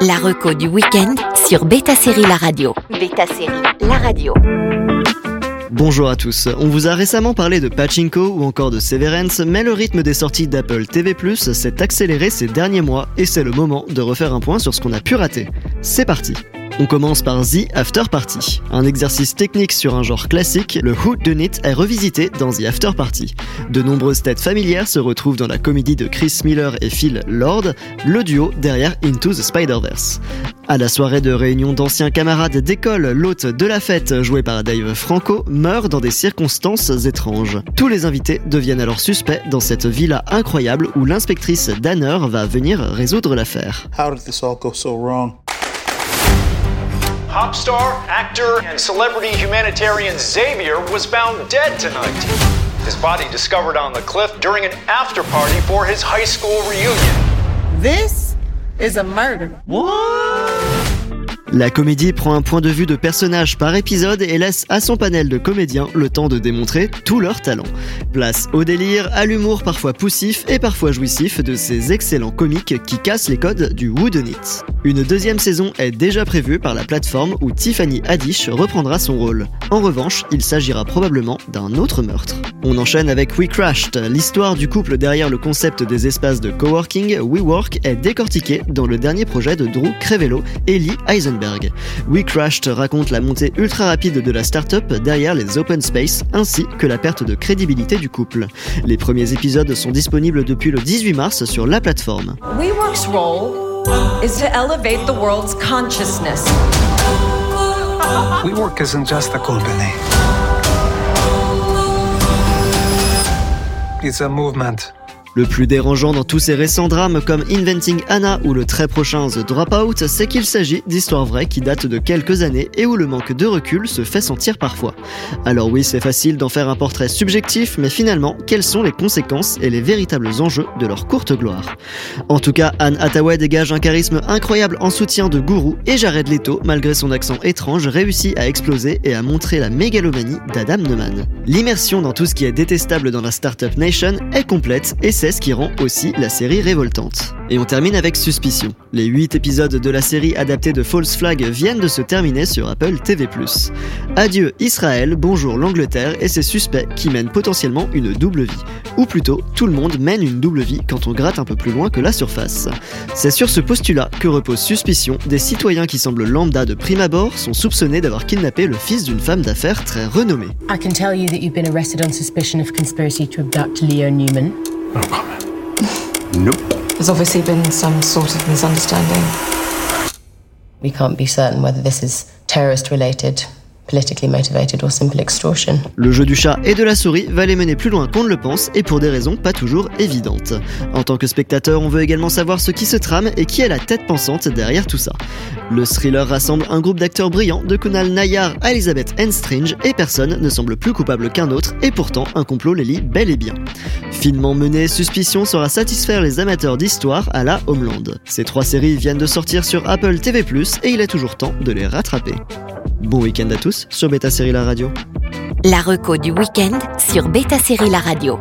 La reco du week-end sur Beta Série La Radio. Beta Série La Radio. Bonjour à tous. On vous a récemment parlé de Pachinko ou encore de Severance, mais le rythme des sorties d'Apple TV+, s'est accéléré ces derniers mois et c'est le moment de refaire un point sur ce qu'on a pu rater. C'est parti. On commence par The After Party. Un exercice technique sur un genre classique, le Who Done It est revisité dans The After Party. De nombreuses têtes familières se retrouvent dans la comédie de Chris Miller et Phil Lord, le duo derrière Into the Spider-Verse. À la soirée de réunion d'anciens camarades d'école, l'hôte de la fête, joué par Dave Franco, meurt dans des circonstances étranges. Tous les invités deviennent alors suspects dans cette villa incroyable où l'inspectrice Danner va venir résoudre l'affaire. How did this all go so wrong? Pop star, actor, and celebrity humanitarian Xavier was found dead tonight. His body discovered on the cliff during an after party for his high school reunion. This is a murder. La comédie prend un point de vue de personnage par épisode et laisse à son panel de comédiens le temps de démontrer tout leur talent. Place au délire, à l'humour parfois poussif et parfois jouissif de ces excellents comiques qui cassent les codes du Whodunit. Une deuxième saison est déjà prévue par la plateforme où Tiffany Haddish reprendra son rôle. En revanche, il s'agira probablement d'un autre meurtre. On enchaîne avec We Crashed. L'histoire du couple derrière le concept des espaces de coworking WeWork est décortiquée dans le dernier projet de Drew Crevello et Lee Eisenberg. We Crashed raconte la montée ultra rapide de la startup derrière les open space ainsi que la perte de crédibilité du couple. Les premiers épisodes sont disponibles depuis le 18 mars sur la plateforme. WeWork's role is to elevate the world's consciousness. WeWork isn't just a company. It's a movement. Le plus dérangeant dans tous ces récents drames comme Inventing Anna ou le très prochain The Dropout, c'est qu'il s'agit d'histoires vraies qui datent de quelques années et où le manque de recul se fait sentir parfois. Alors oui, c'est facile d'en faire un portrait subjectif, mais finalement, quelles sont les conséquences et les véritables enjeux de leur courte gloire? En tout cas, Anne Hathaway dégage un charisme incroyable en soutien de Guru et Jared Leto, malgré son accent étrange, réussit à exploser et à montrer la mégalomanie d'Adam Neumann. L'immersion dans tout ce qui est détestable dans la Startup Nation est complète et c'est ce qui rend aussi la série révoltante. Et on termine avec Suspicion. Les 8 épisodes de la série adaptée de False Flag viennent de se terminer sur Apple TV+. Adieu Israël, bonjour l'Angleterre et ses suspects qui mènent potentiellement une double vie. Ou plutôt, tout le monde mène une double vie quand on gratte un peu plus loin que la surface. C'est sur ce postulat que repose Suspicion, des citoyens qui semblent lambda de prime abord sont soupçonnés d'avoir kidnappé le fils d'une femme d'affaires très renommée. I can tell you that you've been arrested on suspicion of conspiracy to abduct Leo Newman. No comment. There's obviously been some sort of misunderstanding. We can't be certain whether this is terrorist related, politically motivated, or simple extortion. Le jeu du chat et de la souris va les mener plus loin qu'on ne le pense et pour des raisons pas toujours évidentes. En tant que spectateur, on veut également savoir ce qui se trame et qui est la tête pensante derrière tout ça. Le thriller rassemble un groupe d'acteurs brillants de Kunal Nayar à Elizabeth Enstringe et personne ne semble plus coupable qu'un autre et pourtant un complot les lie bel et bien. Finement mené, Suspicion saura satisfaire les amateurs d'histoire à la Homeland. Ces trois séries viennent de sortir sur Apple TV+, et il est toujours temps de les rattraper. Bon week-end à tous sur Beta Série La Radio. La reco du week-end sur Beta Série La Radio.